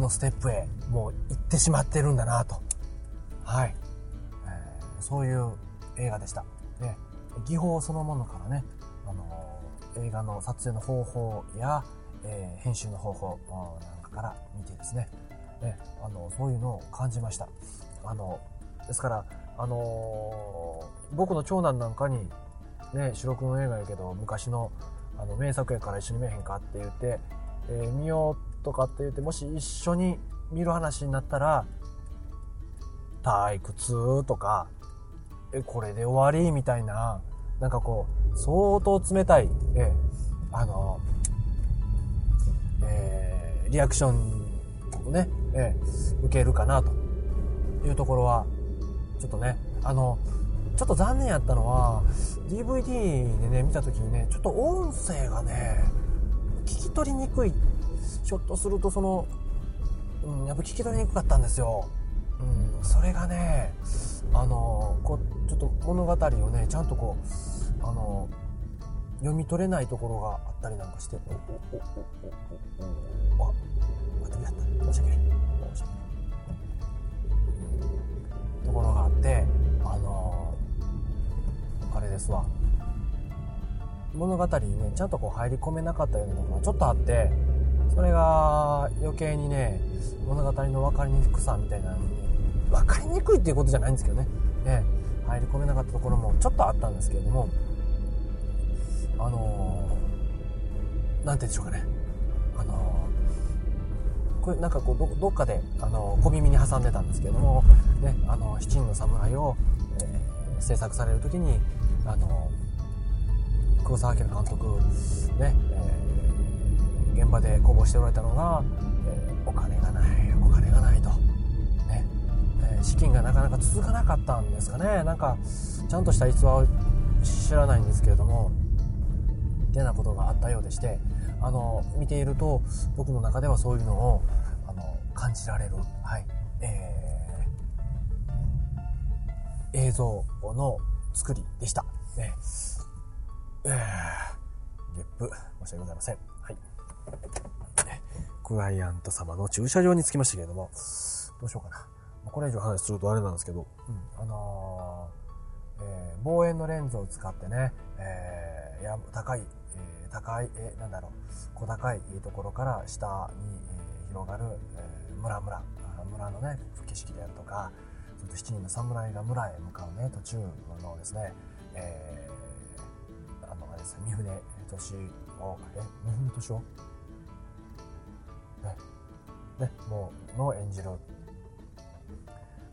のステップへもう行ってしまってるんだなと。はい。えー、そういう映画でした。ね、技法そのものからね、あのー、映画の撮影の方法や、えー、編集の方法なんかから見てですね、ね、あの、そういうのを感じました。あの、ですから、あの、僕の長男なんかに、ね、白黒映画やけど、昔の、あの、名作やから一緒に見えへんかって言って、えー、見ようとかって言って、もし一緒に見る話になったら、退屈とか、え、これで終わり？みたいな、なんかこう、相当冷たい、え、あの、えー、リアクションをね、えー、受けるかなというところは、ちょっとね、あの、ちょっと残念やったのは、DVD でね、見た時にね、ちょっと音声がね、聞き取りにくいっ。ひょっとするとその、うん、やっぱ聞き取りにくかったんですよ。うん、それがね、あの、こう、ちょっと物語をね、ちゃんとこう、あの、読み取れないところがあったりなんかして、お、お、お、お、お、お、あ、またやった。申し訳ない。申し訳ない。ところがあって、あの、あれですわ。物語にね、ちゃんとこう入り込めなかったようなところがちょっとあって、それが余計にね、物語の分かりにくさみたいなのに、分かりにくいっていうことじゃないんですけどね。ね、入り込めなかったところもちょっとあったんですけれども、あのー、て言うんでしょうかね。あのー、これなんかこうど、どっかで、あのー、小耳に挟んでたんですけれども、ね、あの、七人の侍を、えー、制作される時に、あの黒澤明監督、ね、現場で公募しておられたのが、えー、お金がない、お金がないと。ね、えー、資金がなかなか続かなかったんですかね。なんか、ちゃんとした逸話を知らないんですけれども、ってなことがあったようでして、あの、見ていると、僕の中ではそういうのを、あの、感じられる、はい、えー、映像の作りでした。ね、えー、ゲップ、申し訳ございません。はい。クライアント様の駐車場に着きましたけれども、どうしようかな。これ以上話するとあれなんですけど、うん、あのー、えー、望遠のレンズを使ってね、えー、や高い、えー、高い、えー、なんだろう、小高いところから下に、えー、広がる、えー、村々、村のね、景色であるとか、そと七人の侍が村へ向かうね、途中のですね、えー、あの、あれですね、三船敏夫、え、三船敏夫ね、もう、の演じる、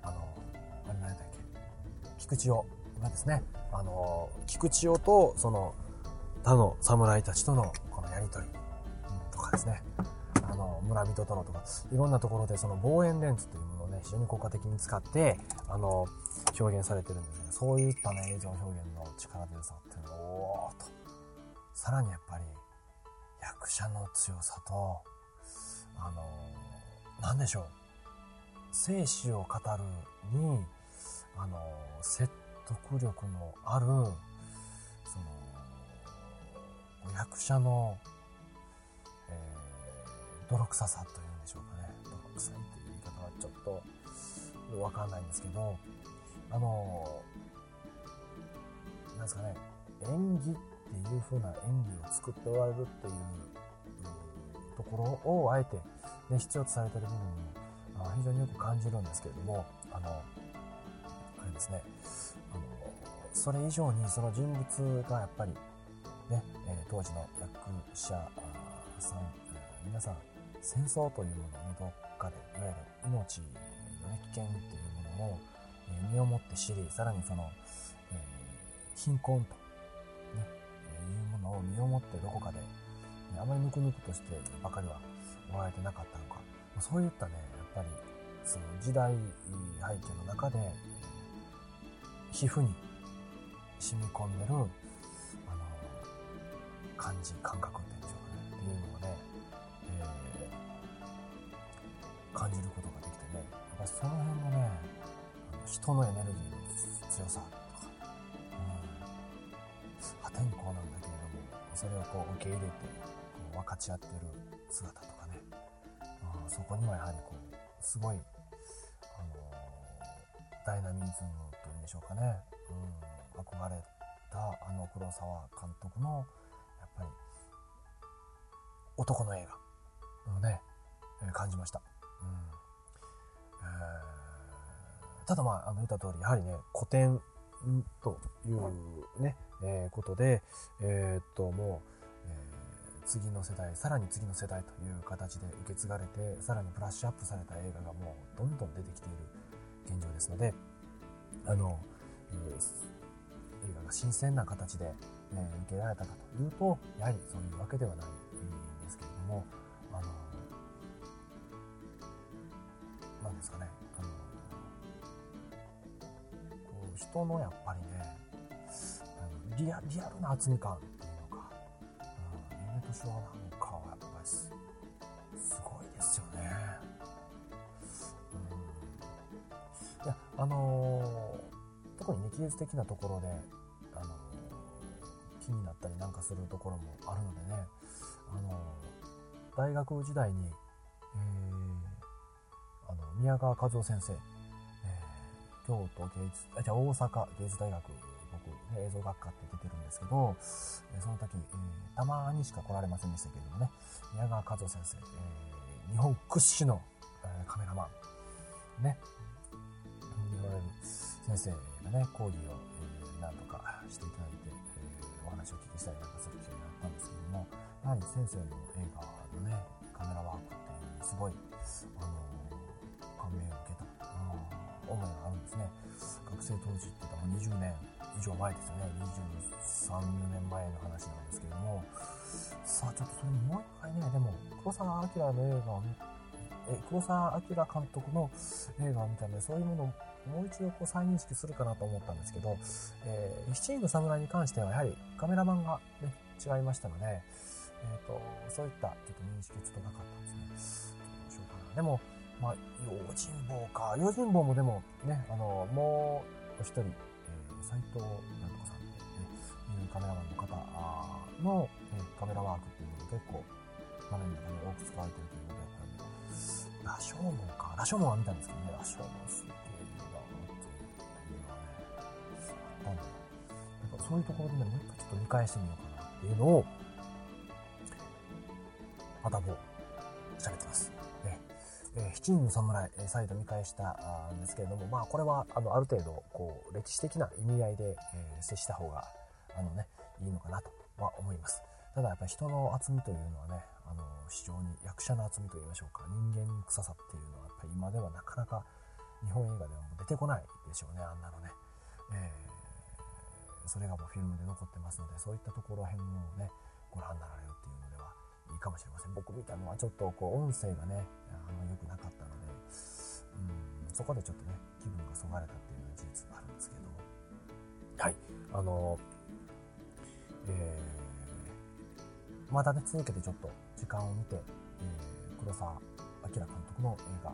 あの、あれ何だっけ、菊池雄がですね、あの、菊池雄と、その、他の侍たちとのこのやりとり、とかですね、あの、村人とのとか、いろんなところでその望遠レンズというものをね、非常に効果的に使って、あの、表現されてるんですね。そういったね、映像表現の力強さっていうのを、おーと。さらにやっぱり、役者の強さと、あの、なんでしょう。生死を語るに、あの、説得力のある、その、役者の、えー、泥臭さというんでしょうかね。泥臭いという言い方はちょっとわかんないんですけど、あの、なんですかね、演技っていう風な演技を作っておられるっていうところをあえて、ね、必要とされてる部分も非常によく感じるんですけれども、あの、あれですね、あの、それ以上にその人物がやっぱりね、え当時の役者さん、皆さん、戦争というものをね、どっかで、いわゆる命の、ね、危険っていうものを、え身をもって知り、さらにその、えー、貧困と、ね、いうものを身をもってどこかで、あまりぬくぬくとしてばかりはもらえてなかったのか、そういったね、やっぱり、その時代背景の中で、皮膚に染み込んでるあの感じ、感覚っていうんでしょうかね。っていうのをね、えー、感じることができてね、やっぱその辺のね、人のエネルギーの強さとか、うん、破天荒なんだけれども、それをこう受け入れて、分かち合ってる姿とかね、うん、そこにはやはりこうすごい、あのダイナミズムというんでしょうかね、うん、憧れたあの黒沢監督のやっぱり男の映画。をね、え感じました。うん。えー、ただまあ、あの言った通り、やはりね、古典というね、えー、ことで、えー、っと、もう、次の世代、さらに次の世代という形で受け継がれて、さらにブラッシュアップされた映画がもうどんどん出てきている現状ですので、あの、えー、映画が新鮮な形で、えー、受けられたかというと、やはりそういうわけではないんですけれども、あの、なんですかね、あの、こう人のやっぱりね、リアリアルな厚み感、うん、夢とショなんかはやっぱりすごいですよね。うん、いや、あのー、特にね、技術的なところで、あのー、気になったりなんかするところもあるのでね、あのー、大学時代に、えー、あの、宮川和夫先生、えー、京都芸術、あ、じゃ大阪芸術大学僕、映像学科って出てるんですけど、えその時、え、たまにしか来られませんでしたけれどもね、宮川和夫先生、え、日本屈指の、えカメラマン、ね、言われる先生がね、講義を、えなんとかしていただいて、えお話をお聞きしたりなんかする機会があったんですけども、やはり先生の映画のね、カメラワークっていうすごい、あの感銘を受けた、思いがあるんですね。学以上前ですね。23、年前の話なんですけども、さあ、ちょっとそれもう一回ね、でも、黒澤明の映画を見、え、黒澤明監督の映画を見たので、そういうものをもう一度こう再認識するかなと思ったんですけど、えー、七人の侍に関してはやはりカメラマンがね、違いましたので、えっ、ー、と、そういったちょっと認識ちょっとなかったんですね。どうしようかな。でも、まあ、用心棒か。用心棒もでもね、あの、もう一人、斎藤なんとかさんっていうカメラマンの方の、えカメラワークっていうのが結構画面の中に多く使われてるということだったんで、羅生門か。羅生門は見たんですけどね、羅生門すげえいいなっていうのはね、あったんで、なんかそういうところでね、もう一回ちょっと見返してみようかなっていうのを、またもう喋ってます。ねえー、七人の侍、え、再度見返したんですけれども、まあ、これは、あの、ある程度、こう、歴史的な意味合いで、え、接した方が、あのね、いいのかなとは思います。ただ、やっぱり人の厚みというのはね、あの、非常に役者の厚みと言いましょうか、人間臭さっていうのは、やっぱり今ではなかなか日本映画ではも出てこないでしょうね、あんなのね。えー、それがもうフィルムで残ってますので、そういったところら辺をね、ご覧になられるっていうので、いいかもしれません。僕見たのはちょっとこう音声がね、あの良くなかったので、うん、そこでちょっとね、気分がそがれたっていうのは事実あるんですけど、はい、あの、えー、またね、続けてちょっと時間を見て、えー、黒澤明監督の映画、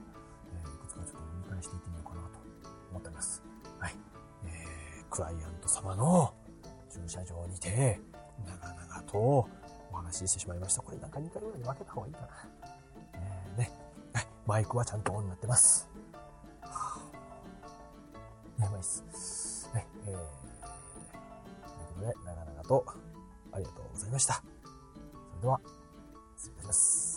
えー、いくつかちょっと見返していってみようかなと思っております。はい。えー、クライアント様の駐車場にて、長々とお話ししてしまいました。これなんか2回ぐらいに分けた方がいいかな。えー、ね。マイクはちゃんとオンになってます。はぁ。やばいっす。ね、えー、ということで、長々とありがとうございました。それでは、失礼いたします。